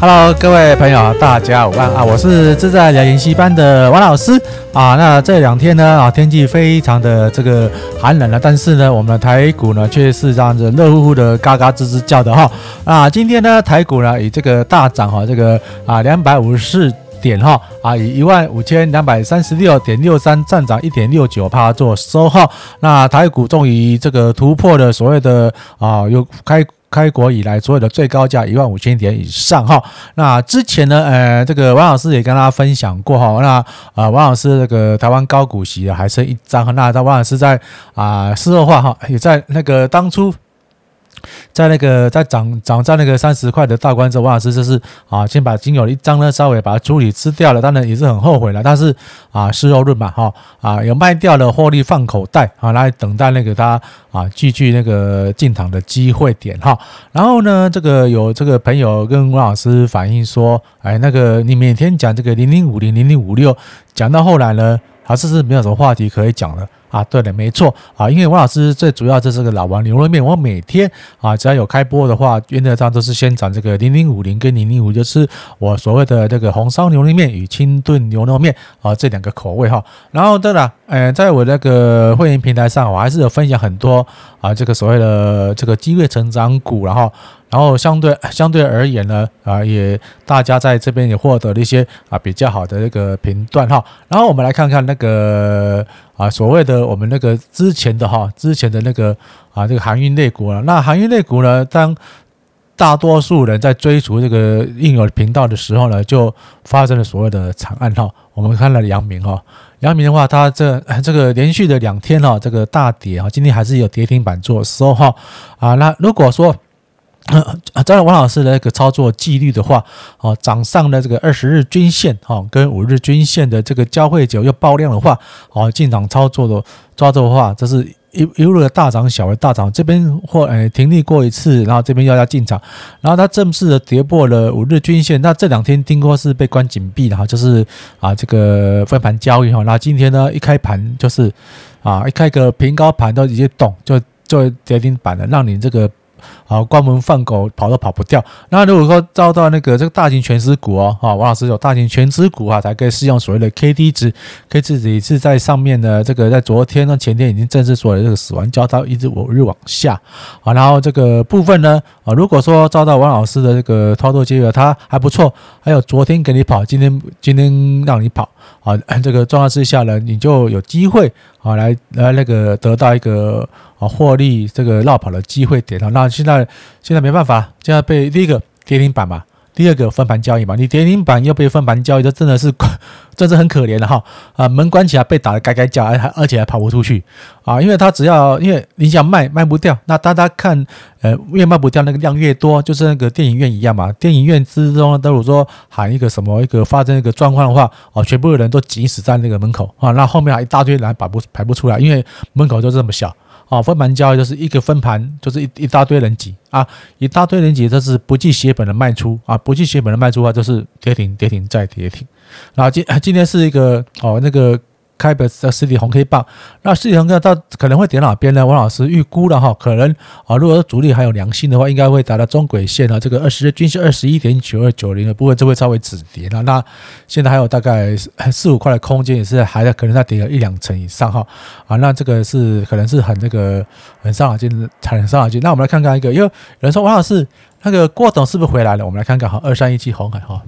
Hello，各位朋友，大家午安啊！我是自在聊研习班的王老师啊。那这两天呢啊，天气非常的这个寒冷了，但是呢，我们的台股呢却是这样子热乎乎的，嘎嘎吱吱叫的哈啊。今天呢，台股呢以这个大涨哈，这个啊两百五十四点哈啊，以一万五千两百三十六点六三站涨一点六九趴做收哈。那台股终于这个突破了所谓的啊有开。开国以来所有的最高价一万五千点以上哈，那之前呢，呃，这个王老师也跟大家分享过哈，那啊，王老师这个台湾高股息啊还剩一张，那张王老师在啊事后话哈，也在那个当初。在那个在涨涨在那个三十块的大关之后，王老师就是啊，先把仅有一张呢稍微把它处理吃掉了，当然也是很后悔了。但是啊，事后论嘛，哈啊有卖掉了获利放口袋啊，来等待那个他啊继续那个进场的机会点哈。然后呢，这个有这个朋友跟王老师反映说，哎，那个你每天讲这个零零五零零零五六，讲到后来呢，还是是没有什么话题可以讲了。啊，对的，没错啊，因为王老师最主要就是个老王牛肉面，我每天啊只要有开播的话，原则上都是先讲这个零零五零跟零零五，就是我所谓的这个红烧牛肉面与清炖牛肉面啊这两个口味哈。然后对了，呃，在我那个会员平台上，我还是有分享很多啊这个所谓的这个机会成长股，然后。然后相对相对而言呢，啊，也大家在这边也获得了一些啊比较好的那个评断哈。然后我们来看看那个啊所谓的我们那个之前的哈之前的那个啊这个航运类股了。那航运类股呢，当大多数人在追逐这个应有频道的时候呢，就发生了所谓的惨案哈。我们看了阳明哈，阳明的话，它这 这个连续的两天哈，这个大跌哈，今天还是有跌停板做收哈啊。那如果说啊，照王老师的那个操作纪律的话，哦，涨上了这个二十日均线，哈，跟五日均线的这个交汇点又爆量的话，哦，进场操作的抓住的话，这是一一路的大涨小的大涨，这边或诶停利过一次，然后这边要要进场，然后它正式的跌破了五日均线，那这两天听说是被关紧闭的哈，就是啊这个分盘交易哈，那今天呢一开盘就是啊一开个平高盘都直接动，就就跌停板了，让你这个。好，关门放狗跑都跑不掉。那如果说遭到那个这个大型全值股哦，哈，王老师有大型全值股啊，才可以适用所谓的 K D 值，K D 值也是在上面的。这个在昨天呢，前天已经正式说了这个死亡交叉，一直五日往下。啊，然后这个部分呢，啊，如果说遭到王老师的这个操作结果，它还不错。还有昨天给你跑，今天今天让你跑，啊，这个状况之下呢，你就有机会啊，来来那个得到一个。啊，获利这个绕跑的机会点啊，那现在现在没办法，现在被第一个跌停板嘛，第二个分盘交易嘛，你跌停板又被分盘交易，这真的是，真是很可怜的哈啊，门关起来被打得该该叫，还而且还跑不出去啊，因为他只要因为你想卖卖不掉，那大家看呃越卖不掉那个量越多，就是那个电影院一样嘛，电影院之中，都有说喊一个什么一个发生一个状况的话，哦，全部的人都挤死在那个门口啊，那后面还一大堆人排不排不出来，因为门口就这么小。啊，分盘交易就是一个分盘，就是一一大堆人挤啊，一大堆人挤，这是不计血本的卖出啊，不计血本的卖出啊，就是跌停、跌停再跌停。然后今今天是一个哦那个。开的实体红 K 棒，那实体红 K 棒到可能会点哪边呢？王老师预估了哈，可能啊，如果说主力还有良心的话，应该会达到中轨线啊，这个二十日均线二十一点九二九零的部分就会稍微止跌了。那现在还有大概四五块的空间，也是还在可能再跌了一两成以上哈啊，那这个是可能是很那个很伤脑筋，很伤脑筋。那我们来看看一个，因为有人说王老师那个郭董是不是回来了？我们来看看哈，二三一七红海哈。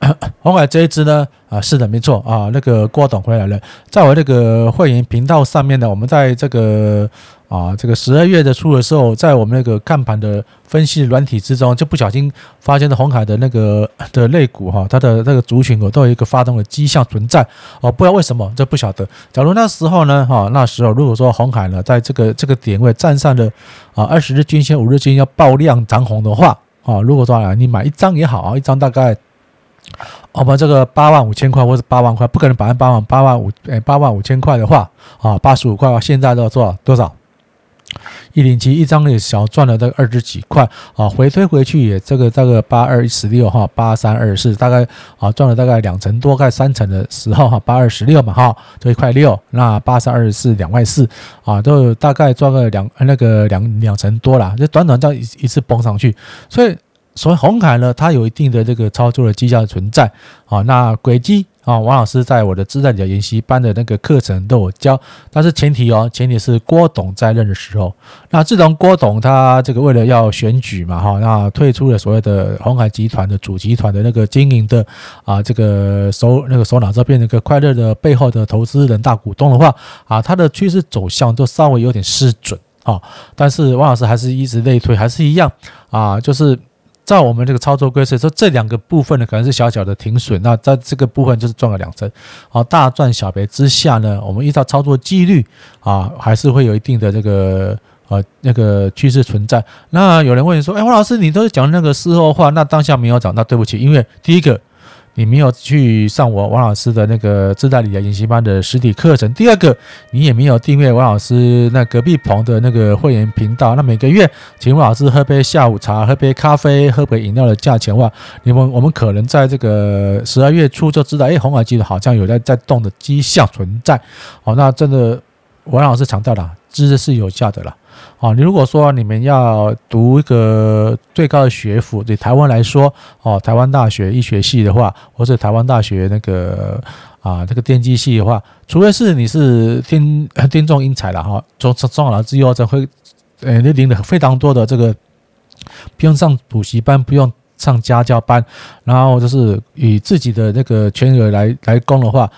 红海这一支呢，啊，是的，没错啊，那个郭董回来了，在我那个会员频道上面呢，我们在这个啊，这个十二月的初的时候，在我们那个看盘的分析软体之中，就不小心发现了红海的那个 的肋骨哈，它的那个族群股都有一个发动的迹象存在哦，不知道为什么，这不晓得。假如那时候呢，哈，那时候如果说红海呢，在这个这个点位站上了啊二十日均线、五日均线要爆量涨红的话，啊，如果说啊，你买一张也好啊，一张大概。我们这个八万五千块或者八万块，不可能百分之八万八万五诶八万五千块的话啊，八十五块的话，现在都要做多少？一零七一张也小赚了这个二十几块啊，回推回去也这个这个八二十六哈，八三二四大概啊赚了大概两成多，概三成的时候哈，八二十六嘛哈，就一块六，那八三二四两块四啊，都大概赚个两那个两两成多了，就短短这样一一次崩上去，所以。所谓红海呢，它有一定的这个操作的绩效存在啊。那轨迹啊，王老师在我的自在理财研习班的那个课程都有教，但是前提哦，前提是郭董在任的时候。那自从郭董他这个为了要选举嘛哈，那退出了所谓的红海集团的主集团的那个经营的啊这个首那个首脑，这边那个快乐的背后的投资人大股东的话啊，他的趋势走向都稍微有点失准啊。但是王老师还是一直类推，还是一样啊，就是。在我们这个操作规则说，这两个部分呢，可能是小小的停损，那在这个部分就是赚了两成，好，大赚小赔之下呢，我们依照操作纪律啊，还是会有一定的这个 呃那个趋势存在。那有人问说，哎，王老师，你都是讲那个事后话，那当下没有涨，那对不起，因为第一个。你没有去上我王老师的那个自带理财研习班的实体课程。第二个，你也没有订阅王老师那隔壁棚的那个会员频道。那每个月请王老师喝杯下午茶、喝杯咖啡、喝杯饮料的价钱的话，你们我们可能在这个十二月初就知道，哎，红海集团好像有在在动的迹象存在。好，那真的王老师强调了，知识是有价的了。哦，你如果说你们要读一个最高的学府，对台湾来说，哦，台湾大学医学系的话，或者台湾大学那个啊这个电机系的话，除非是你是天 天纵英才了哈，中中中老师之后，才会呃，你领了非常多的这个不用上补习班，不用上家教班，然后就是以自己的那个全额来来供的话，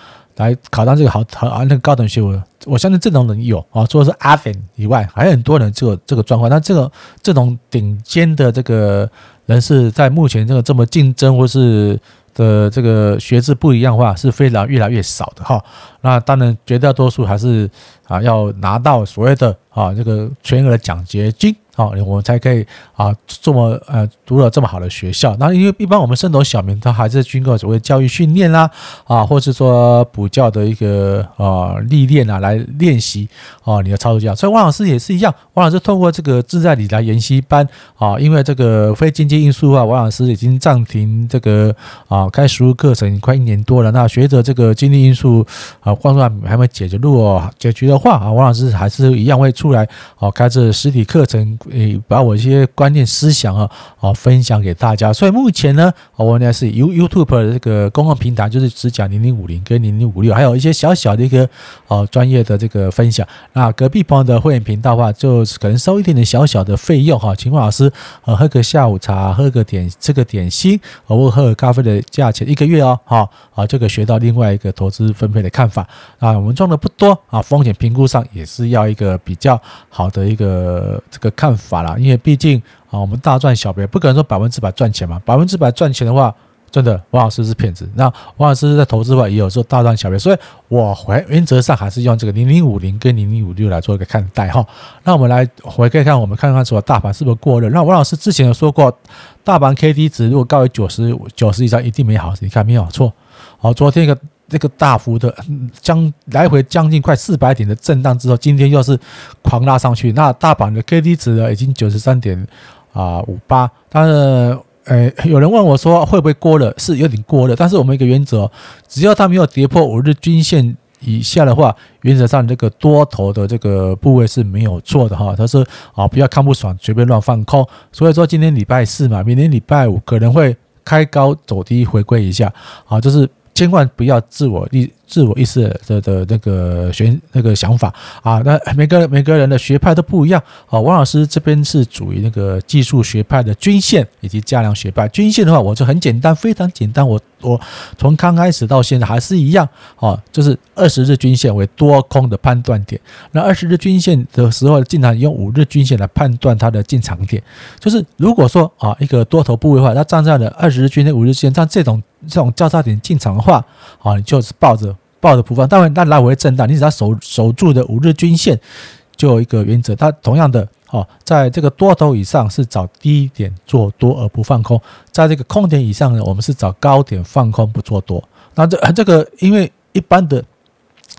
来考上这个好好啊那个高等学府。我相信这种人有啊，除了是阿粉以外，还有很多人这个这个状况。那这个这种顶尖的这个人士，在目前这个这么竞争或是的这个学制不一样的话，是非常越来越少的哈。那当然，绝大多数还是啊要拿到所谓的啊这个全额的奖学金。啊，我们才可以啊，这么呃读了这么好的学校。那因为一般我们升斗小民，他还是经过所谓教育训练啦，啊，或是说补教的一个啊历练啊，来练习啊你的操作教。所以王老师也是一样，王老师通过这个自在理财研习班啊，因为这个非经济因素啊，王老师已经暂停这个啊开实务课程快一年多了。那随着这个经济因素啊，光说还没解决，如果解决的话啊，王老师还是一样会出来哦开这实体课程。诶，把我一些观念思想啊，啊，分享给大家。所以目前呢，我呢是 You YouTube 的这个公共平台，就是只讲零零五零跟零零五六，还有一些小小的一个哦专业的这个分享。那隔壁朋友的会员频道的话，就可能收一点点小小的费用哈，请问老师呃喝个下午茶，喝个点吃个点心，或喝个咖啡的价钱一个月哦，好啊，这个学到另外一个投资分配的看法啊。我们赚的不多啊，风险评估上也是要一个比较好的一个这个看法。啦，因为毕竟啊，我们大赚小赔，不可能说百分之百赚钱嘛。百分之百赚钱的话，真的王老师是骗子。那王老师在投资的话，也有做大赚小赔，所以我回原则上还是用这个零零五零跟零零五六来做一个看待哈。那我们来回看看，我们看看说大盘是不是过热？那王老师之前有说过，大盘 K D 值如果高于九十九十以上，一定没好事。你看没有错。好，昨天一个。这个大幅的将来回将近快四百点的震荡之后，今天又是狂拉上去。那大盘的 K D 值呢，已经九十三点啊五八。但是，呃，有人问我说会不会过了？是有点过了。但是我们一个原则，只要它没有跌破五日均线以下的话，原则上这个多头的这个部位是没有错的哈。他说啊，不要看不爽随便乱放空。所以说今天礼拜四嘛，明天礼拜五可能会开高走低回归一下啊，就是。千万不要自我意自我意识的的那个选那个想法啊，那每个每个人的学派都不一样啊。王老师这边是属于那个技术学派的均线以及加量学派。均线的话，我就很简单，非常简单。我我从刚开始到现在还是一样啊，就是二十日均线为多空的判断点。那二十日均线的时候，经常用五日均线来判断它的进场点。就是如果说啊，一个多头部位的话，它站在了二十日均线、五日线，像这种。这种交叉点进场的话，啊，你就是抱着抱着不放。当然，那来回震荡，你只要守守住的五日均线，就有一个原则。它同样的，哦，在这个多头以上是找低点做多而不放空，在这个空点以上呢，我们是找高点放空不做多。那这这个，因为一般的。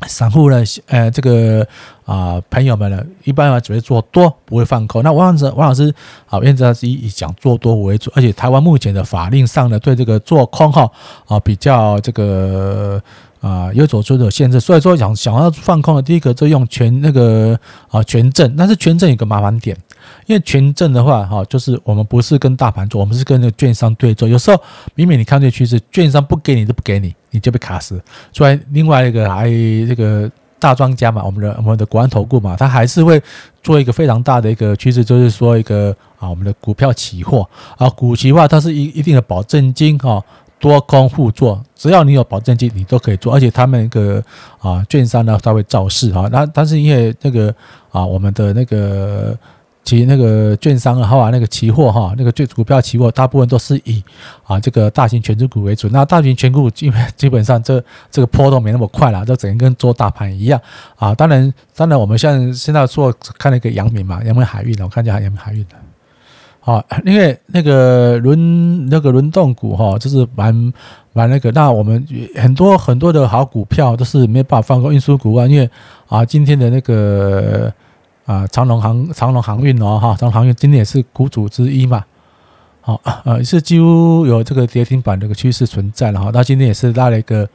散户呢，呃，这个啊，朋友们呢，一般啊只会做多，不会放空。那王老师，王老师啊，原则上是以讲做多为主，而且台湾目前的法令上呢，对这个做空哈啊比较这个啊有走出的限制，所以说想想要放空的第一个就用权那个啊权证，但是权证有个麻烦点，因为权证的话哈，就是我们不是跟大盘做，我们是跟那个券商对做，有时候明明你看这趋势，券商不给你都不给你，你就被卡死。所以另外一个还这个。大庄家嘛，我们的我们的国安投顾嘛，他还是会做一个非常大的一个趋势，就是说一个啊，我们的股票期货啊，股期货它是一一定的保证金哈，多空互做，只要你有保证金，你都可以做，而且他们那个啊，券商呢，他会造势哈，那但是因为那个啊，我们的那个。其那个券商啊，哈，那个期货哈，那个券股票期货，大部分都是以啊这个大型权值股为主。那大型权股基本基本上这这个波动没那么快了，都整个跟做大盘一样啊。当然，当然我们像现在做看那个阳明嘛，阳明海运的，我看见阳明海运的。好，因为那个轮那个轮动股哈，就是蛮蛮那个。那我们很多很多的好股票都是没办法放过运输股啊，因为啊今天的那个。啊，长龙航长龙航运哦，哈，长荣航运今天也是股主之一嘛，好，呃，是几乎有这个跌停板这个趋势存在了哈，那今天也是拉了一个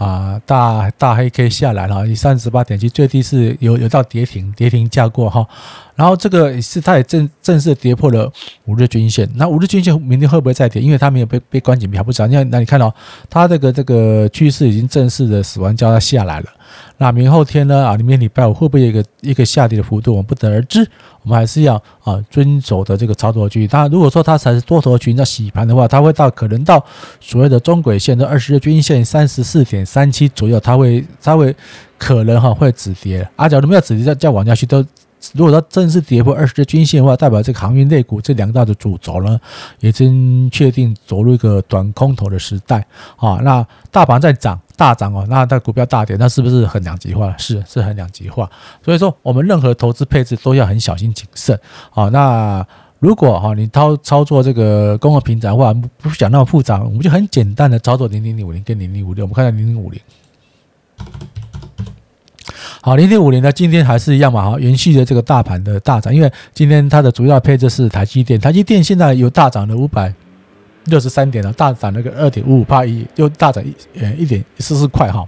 啊大大黑 K 下来了，以三十八点七最低是有有到跌停跌停价过哈，然后这个也是它也正正式跌破了五日均线，那五日均线明天会不会再跌？因为它没有被被关紧，还不知道。那那你看到它这个这个趋势已经正式的死亡交叉下来了。那明后天呢？啊，明天礼拜五会不会有一个一个下跌的幅度？我们不得而知。我们还是要啊遵守的这个操作区域。当然，如果说它才是多头群在洗盘的话，它会到可能到所谓的中轨线的二十日均线三十四点三七左右，它会它会可能哈会止跌。啊，假如没有止跌，再再往下去都。如果它正式跌破二十日均线的话，代表这个航运类股这两大的主轴呢，已经确定走入一个短空头的时代啊。那大盘在涨大涨哦，那它股票大跌，那是不是很两极化？是，是很两极化。所以说，我们任何投资配置都要很小心谨慎啊。那如果哈你操操作这个公共平台的话，不想那么复杂，我们就很简单的操作零零零五零跟零零五六。我们看下零零五零。好，零点五零呢，今天还是一样嘛，哈，延续的这个大盘的大涨，因为今天它的主要配置是台积电，台积电现在有大涨了五百六十三点了，大涨了个二点五五八一，又大涨一呃一点四四块哈，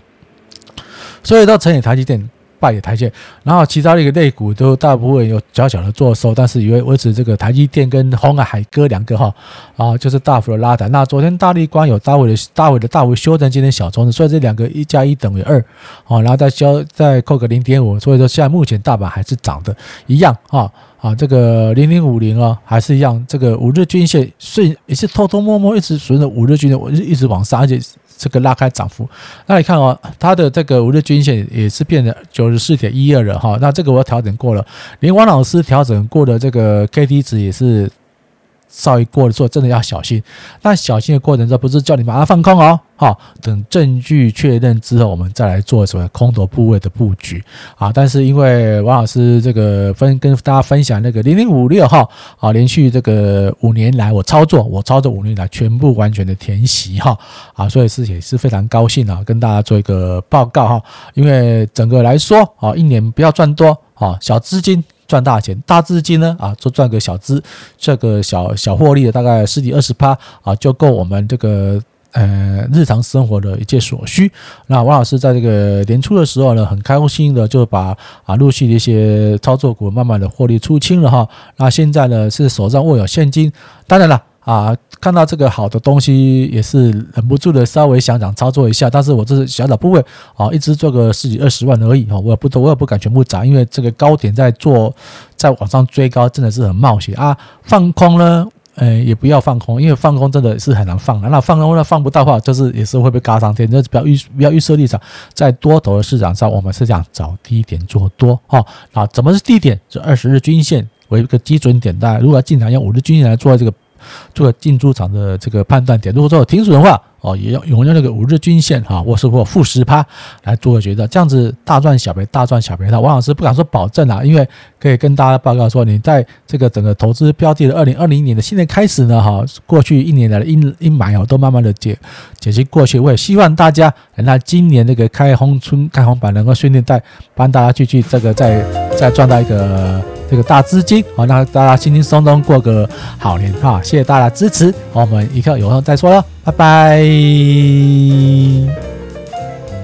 所以到成也台积电。败也台积，然后其他的一个类股都大部分有小小的做收，但是以为维持这个台积电跟鸿海海哥两个哈啊，就是大幅的拉抬。那昨天大立光有大幅的大幅的大幅修正，今天小冲的，所以这两个一加一等于二啊，然后再消再扣个零点五，所以说现在目前大盘还是涨的，一样啊啊，这个零零五零啊还是一样，这个五日均线顺也是偷偷摸摸一直随着五日均线我一直往上，而且。这个拉开涨幅，那你看哦，它的这个五日均线也是变成九十四点一二了哈。那这个我要调整过了，连王老师调整过的这个 K D 值也是。稍微过了之后，真的要小心。那小心的过程中，不是叫你马上放空哦，好，等证据确认之后，我们再来做什么空头部位的布局啊。但是因为王老师这个分跟大家分享那个零零五六号啊，连续这个五年来我操作，我操作五年来全部完全的填息哈啊，所以是也是非常高兴啊，跟大家做一个报告哈。因为整个来说啊，一年不要赚多啊，小资金。赚大钱，大资金呢啊，就赚个小资，这个小小获利的大概十几二十趴啊，就够我们这个呃日常生活的一切所需。那王老师在这个年初的时候呢，很开心的就把啊陆续的一些操作股慢慢的获利出清了哈。那现在呢是手上握有现金，当然了。啊，看到这个好的东西也是忍不住的稍微想想操作一下，但是我这是小小部位啊，一直做个十几二十万而已啊，我也不多，我也不敢全部砸，因为这个高点在做，在往上追高真的是很冒险啊。放空呢，呃，也不要放空，因为放空真的是很难放的。那放空呢，放不到话，就是也是会被嘎上天。那不要预不要预设立场，在多头的市场上，我们是想找低点做多哈。啊，怎么是低点？就二十日均线为一个基准点，大家如果要进场用五日均线来做这个。做进出场的这个判断点，如果说停损的话，哦，也要用那个五日均线哈，或是或负十趴来做个决断，这样子大赚小赔，大赚小赔。那王老师不敢说保证啊，因为可以跟大家报告说，你在这个整个投资标的的二零二零年的现在开始呢，哈，过去一年来的阴阴霾哦，都慢慢的解解析过去。我也希望大家，那今年这个开红春开红板能够顺利带帮大家继续这个再再赚到一个。这个大资金，好，那大家轻轻松松过个好年哈，谢谢大家支持，我们以后有空再说了，拜拜。